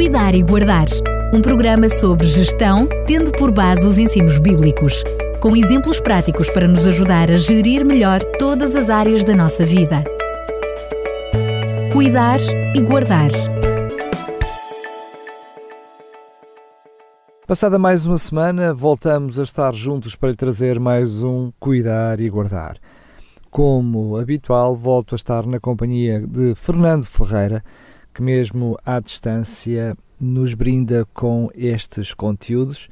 Cuidar e Guardar, um programa sobre gestão, tendo por base os ensinos bíblicos, com exemplos práticos para nos ajudar a gerir melhor todas as áreas da nossa vida. Cuidar e Guardar. Passada mais uma semana, voltamos a estar juntos para lhe trazer mais um Cuidar e Guardar. Como habitual, volto a estar na companhia de Fernando Ferreira, que, mesmo à distância, nos brinda com estes conteúdos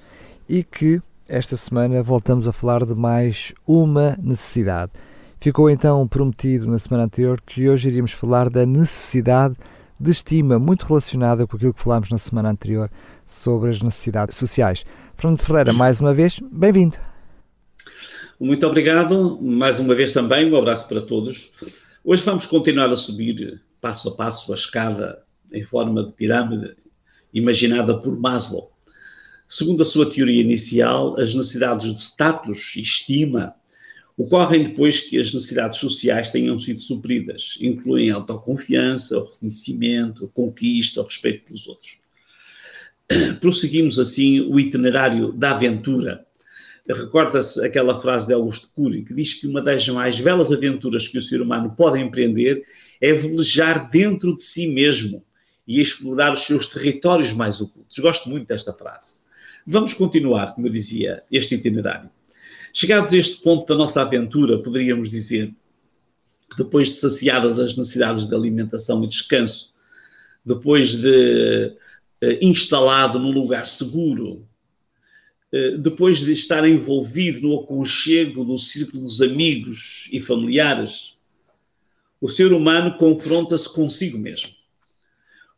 e que esta semana voltamos a falar de mais uma necessidade. Ficou então prometido na semana anterior que hoje iríamos falar da necessidade de estima, muito relacionada com aquilo que falámos na semana anterior sobre as necessidades sociais. Fernando Ferreira, mais uma vez, bem-vindo. Muito obrigado, mais uma vez também, um abraço para todos. Hoje vamos continuar a subir passo a passo a escada em forma de pirâmide imaginada por Maslow. Segundo a sua teoria inicial, as necessidades de status e estima ocorrem depois que as necessidades sociais tenham sido supridas. Incluem a autoconfiança, o reconhecimento, a conquista, o respeito pelos outros. Prosseguimos assim o itinerário da aventura. Recorda-se aquela frase de Augusto Cury que diz que uma das mais belas aventuras que o ser humano pode empreender é velejar dentro de si mesmo e explorar os seus territórios mais ocultos. Gosto muito desta frase. Vamos continuar, como eu dizia, este itinerário. Chegados a este ponto da nossa aventura, poderíamos dizer que depois de saciadas as necessidades de alimentação e descanso, depois de eh, instalado num lugar seguro, depois de estar envolvido no aconchego do círculo dos amigos e familiares, o ser humano confronta-se consigo mesmo.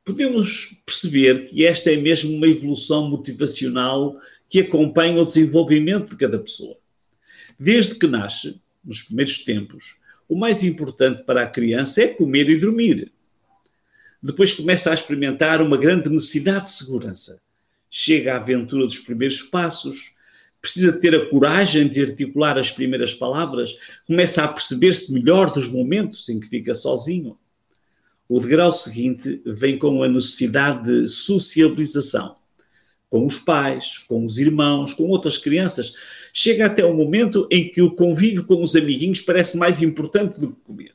Podemos perceber que esta é mesmo uma evolução motivacional que acompanha o desenvolvimento de cada pessoa. Desde que nasce, nos primeiros tempos, o mais importante para a criança é comer e dormir. Depois começa a experimentar uma grande necessidade de segurança. Chega à aventura dos primeiros passos, precisa ter a coragem de articular as primeiras palavras, começa a perceber-se melhor dos momentos em que fica sozinho. O degrau seguinte vem com a necessidade de sociabilização com os pais, com os irmãos, com outras crianças. Chega até o momento em que o convívio com os amiguinhos parece mais importante do que comer.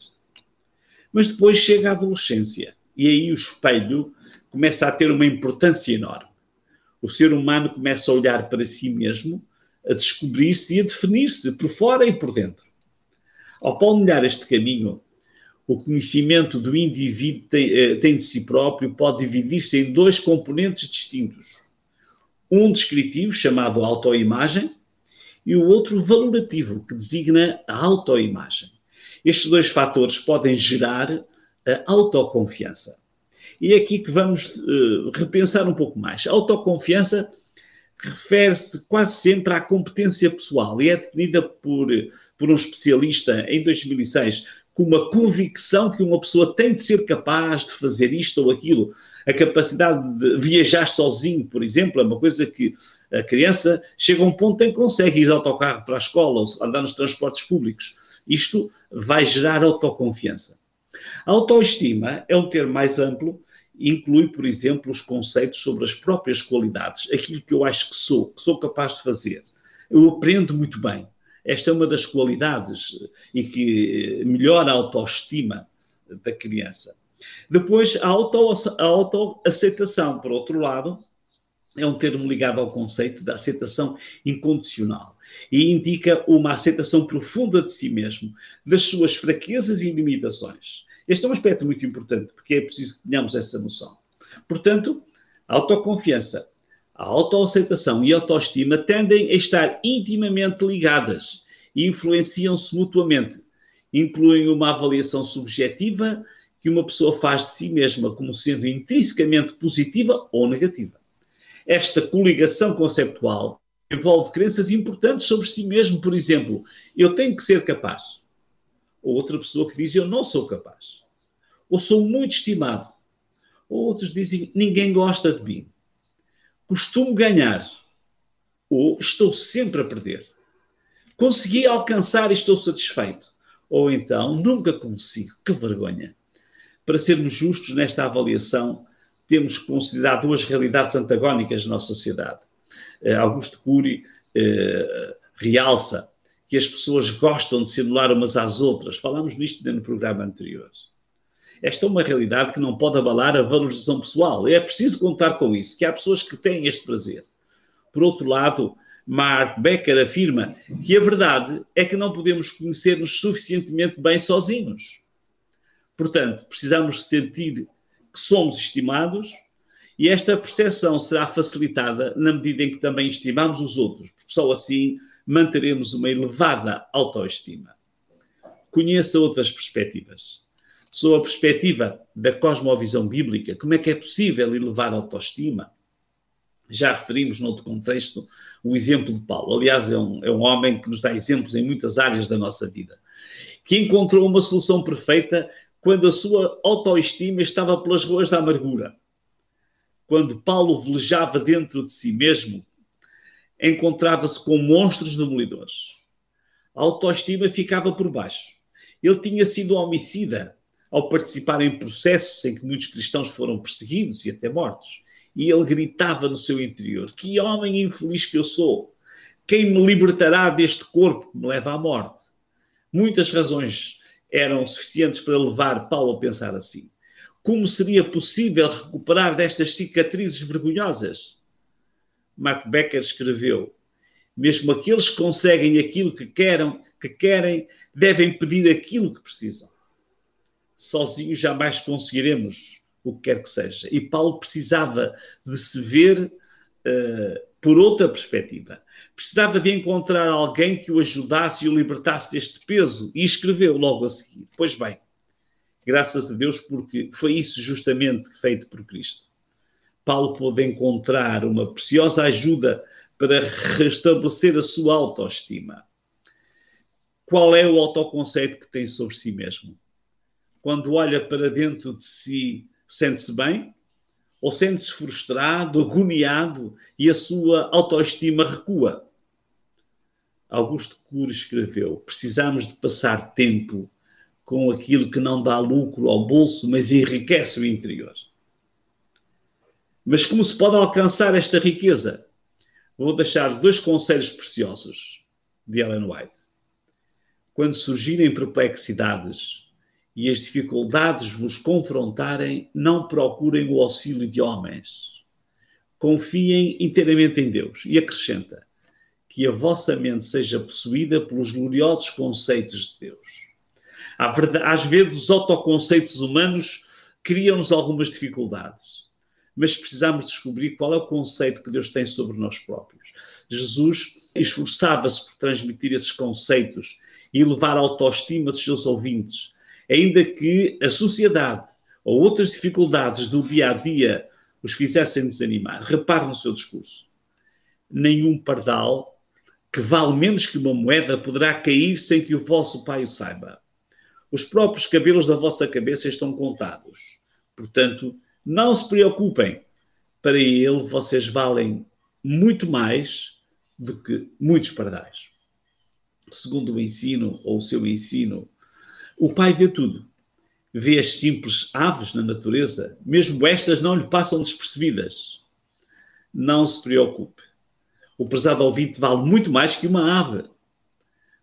Mas depois chega a adolescência e aí o espelho começa a ter uma importância enorme. O ser humano começa a olhar para si mesmo a descobrir-se e a definir-se por fora e por dentro. Ao palmilhar este caminho, o conhecimento do indivíduo tem, eh, tem de si próprio pode dividir-se em dois componentes distintos. Um descritivo, chamado autoimagem, e o outro valorativo, que designa a autoimagem. Estes dois fatores podem gerar a autoconfiança. E é aqui que vamos uh, repensar um pouco mais. A autoconfiança refere-se quase sempre à competência pessoal e é definida por, por um especialista em 2006 como a convicção que uma pessoa tem de ser capaz de fazer isto ou aquilo. A capacidade de viajar sozinho, por exemplo, é uma coisa que a criança chega a um ponto em que consegue ir de autocarro para a escola ou andar nos transportes públicos. Isto vai gerar autoconfiança. A autoestima é um termo mais amplo inclui, por exemplo, os conceitos sobre as próprias qualidades, aquilo que eu acho que sou, que sou capaz de fazer. Eu aprendo muito bem. Esta é uma das qualidades e que melhora a autoestima da criança. Depois, a, auto, a autoaceitação, por outro lado, é um termo ligado ao conceito da aceitação incondicional e indica uma aceitação profunda de si mesmo, das suas fraquezas e limitações. Este é um aspecto muito importante, porque é preciso que tenhamos essa noção. Portanto, a autoconfiança, a autoaceitação e a autoestima tendem a estar intimamente ligadas e influenciam-se mutuamente. Incluem uma avaliação subjetiva que uma pessoa faz de si mesma como sendo intrinsecamente positiva ou negativa. Esta coligação conceptual envolve crenças importantes sobre si mesmo, por exemplo, eu tenho que ser capaz. Ou outra pessoa que diz eu não sou capaz, ou sou muito estimado, ou outros dizem ninguém gosta de mim, costumo ganhar, ou estou sempre a perder, consegui alcançar e estou satisfeito, ou então nunca consigo, que vergonha. Para sermos justos nesta avaliação, temos que considerar duas realidades antagónicas na nossa sociedade. Eh, Augusto Cury eh, realça que as pessoas gostam de se anular umas às outras. Falámos nisto no programa anterior. Esta é uma realidade que não pode abalar a valorização pessoal. É preciso contar com isso, que há pessoas que têm este prazer. Por outro lado, Mark Becker afirma que a verdade é que não podemos conhecer-nos suficientemente bem sozinhos. Portanto, precisamos sentir que somos estimados e esta percepção será facilitada na medida em que também estimamos os outros, porque só assim manteremos uma elevada autoestima. Conheça outras perspectivas. Sob a perspectiva da cosmovisão bíblica, como é que é possível elevar a autoestima? Já referimos, noutro contexto, o exemplo de Paulo. Aliás, é um, é um homem que nos dá exemplos em muitas áreas da nossa vida. Que encontrou uma solução perfeita quando a sua autoestima estava pelas ruas da amargura. Quando Paulo velejava dentro de si mesmo, encontrava-se com monstros demolidores. A autoestima ficava por baixo. Ele tinha sido homicida ao participar em processos em que muitos cristãos foram perseguidos e até mortos. E ele gritava no seu interior: Que homem infeliz que eu sou! Quem me libertará deste corpo que me leva à morte? Muitas razões eram suficientes para levar Paulo a pensar assim. Como seria possível recuperar destas cicatrizes vergonhosas? Mark Becker escreveu: mesmo aqueles que conseguem aquilo que querem, que querem, devem pedir aquilo que precisam. Sozinhos jamais conseguiremos o que quer que seja. E Paulo precisava de se ver uh, por outra perspectiva precisava de encontrar alguém que o ajudasse e o libertasse deste peso e escreveu logo a seguir. Pois bem, graças a Deus, porque foi isso justamente feito por Cristo. Paulo pôde encontrar uma preciosa ajuda para restabelecer a sua autoestima. Qual é o autoconceito que tem sobre si mesmo? Quando olha para dentro de si, sente-se bem? Ou sente-se frustrado, agoniado e a sua autoestima recua. Augusto Cury escreveu: precisamos de passar tempo com aquilo que não dá lucro ao bolso, mas enriquece o interior. Mas como se pode alcançar esta riqueza? Vou deixar dois conselhos preciosos de Ellen White. Quando surgirem perplexidades, e as dificuldades vos confrontarem, não procurem o auxílio de homens. Confiem inteiramente em Deus. E acrescenta: que a vossa mente seja possuída pelos gloriosos conceitos de Deus. Às vezes, os autoconceitos humanos criam-nos algumas dificuldades, mas precisamos descobrir qual é o conceito que Deus tem sobre nós próprios. Jesus esforçava-se por transmitir esses conceitos e levar a autoestima dos seus ouvintes ainda que a sociedade ou outras dificuldades do dia a dia os fizessem desanimar. Repare no seu discurso. Nenhum pardal que vale menos que uma moeda poderá cair sem que o vosso pai o saiba. Os próprios cabelos da vossa cabeça estão contados. Portanto, não se preocupem. Para ele, vocês valem muito mais do que muitos pardais. Segundo o ensino, ou o seu ensino, o pai vê tudo. Vê as simples aves na natureza, mesmo estas não lhe passam despercebidas. Não se preocupe. O prezado ouvinte vale muito mais que uma ave.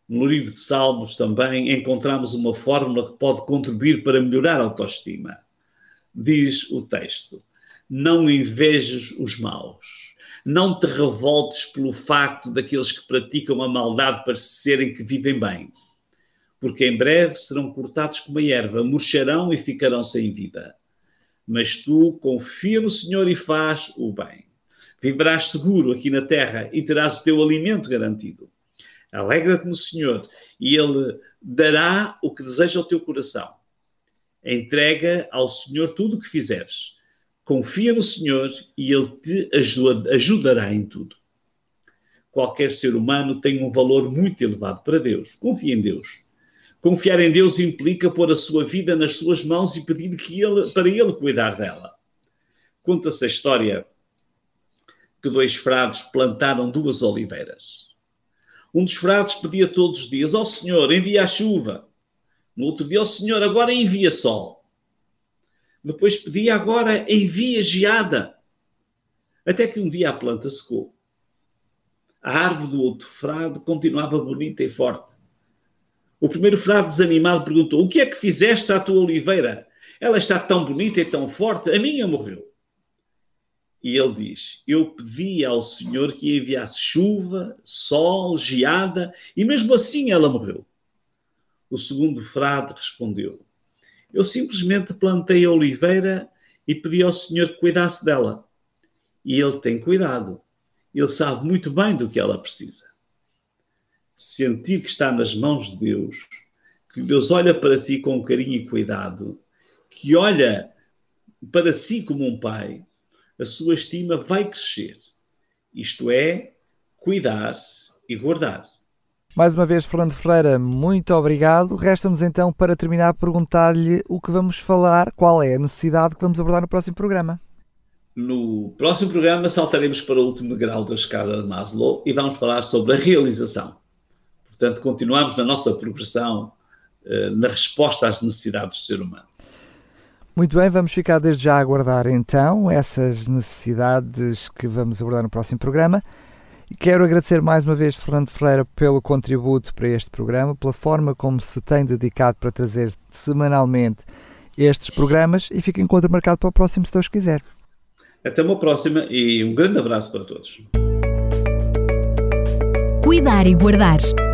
No livro de Salmos também encontramos uma fórmula que pode contribuir para melhorar a autoestima. Diz o texto: Não invejes os maus. Não te revoltes pelo facto daqueles que praticam a maldade parecerem que vivem bem porque em breve serão cortados como a erva, murcharão e ficarão sem vida. Mas tu confia no Senhor e faz o bem. Viverás seguro aqui na terra e terás o teu alimento garantido. Alegra-te no Senhor e Ele dará o que deseja ao teu coração. Entrega ao Senhor tudo o que fizeres. Confia no Senhor e Ele te ajudará em tudo. Qualquer ser humano tem um valor muito elevado para Deus. Confia em Deus Confiar em Deus implica pôr a sua vida nas suas mãos e pedir que ele, para Ele cuidar dela. Conta-se a história que dois frades plantaram duas oliveiras. Um dos frades pedia todos os dias: Ó oh, Senhor, envia a chuva. No outro dia, ó oh, Senhor, agora envia sol. Depois pedia agora envia geada. Até que um dia a planta secou. A árvore do outro frade continuava bonita e forte. O primeiro frade, desanimado, perguntou: O que é que fizeste à tua oliveira? Ela está tão bonita e tão forte, a minha morreu. E ele diz: Eu pedi ao Senhor que enviasse chuva, sol, geada, e mesmo assim ela morreu. O segundo frade respondeu: Eu simplesmente plantei a oliveira e pedi ao Senhor que cuidasse dela. E ele tem cuidado. Ele sabe muito bem do que ela precisa. Sentir que está nas mãos de Deus, que Deus olha para si com carinho e cuidado, que olha para si como um pai, a sua estima vai crescer. Isto é, cuidar e guardar. Mais uma vez, Fernando Ferreira, muito obrigado. Resta-nos então, para terminar, perguntar-lhe o que vamos falar, qual é a necessidade que vamos abordar no próximo programa. No próximo programa saltaremos para o último grau da escada de Maslow e vamos falar sobre a realização. Portanto, continuamos na nossa progressão eh, na resposta às necessidades do ser humano. Muito bem, vamos ficar desde já a aguardar então essas necessidades que vamos abordar no próximo programa. Quero agradecer mais uma vez Fernando Ferreira pelo contributo para este programa, pela forma como se tem dedicado para trazer semanalmente estes programas e fica encontro marcado para o próximo, se Deus quiser. Até uma próxima e um grande abraço para todos. Cuidar e Guardar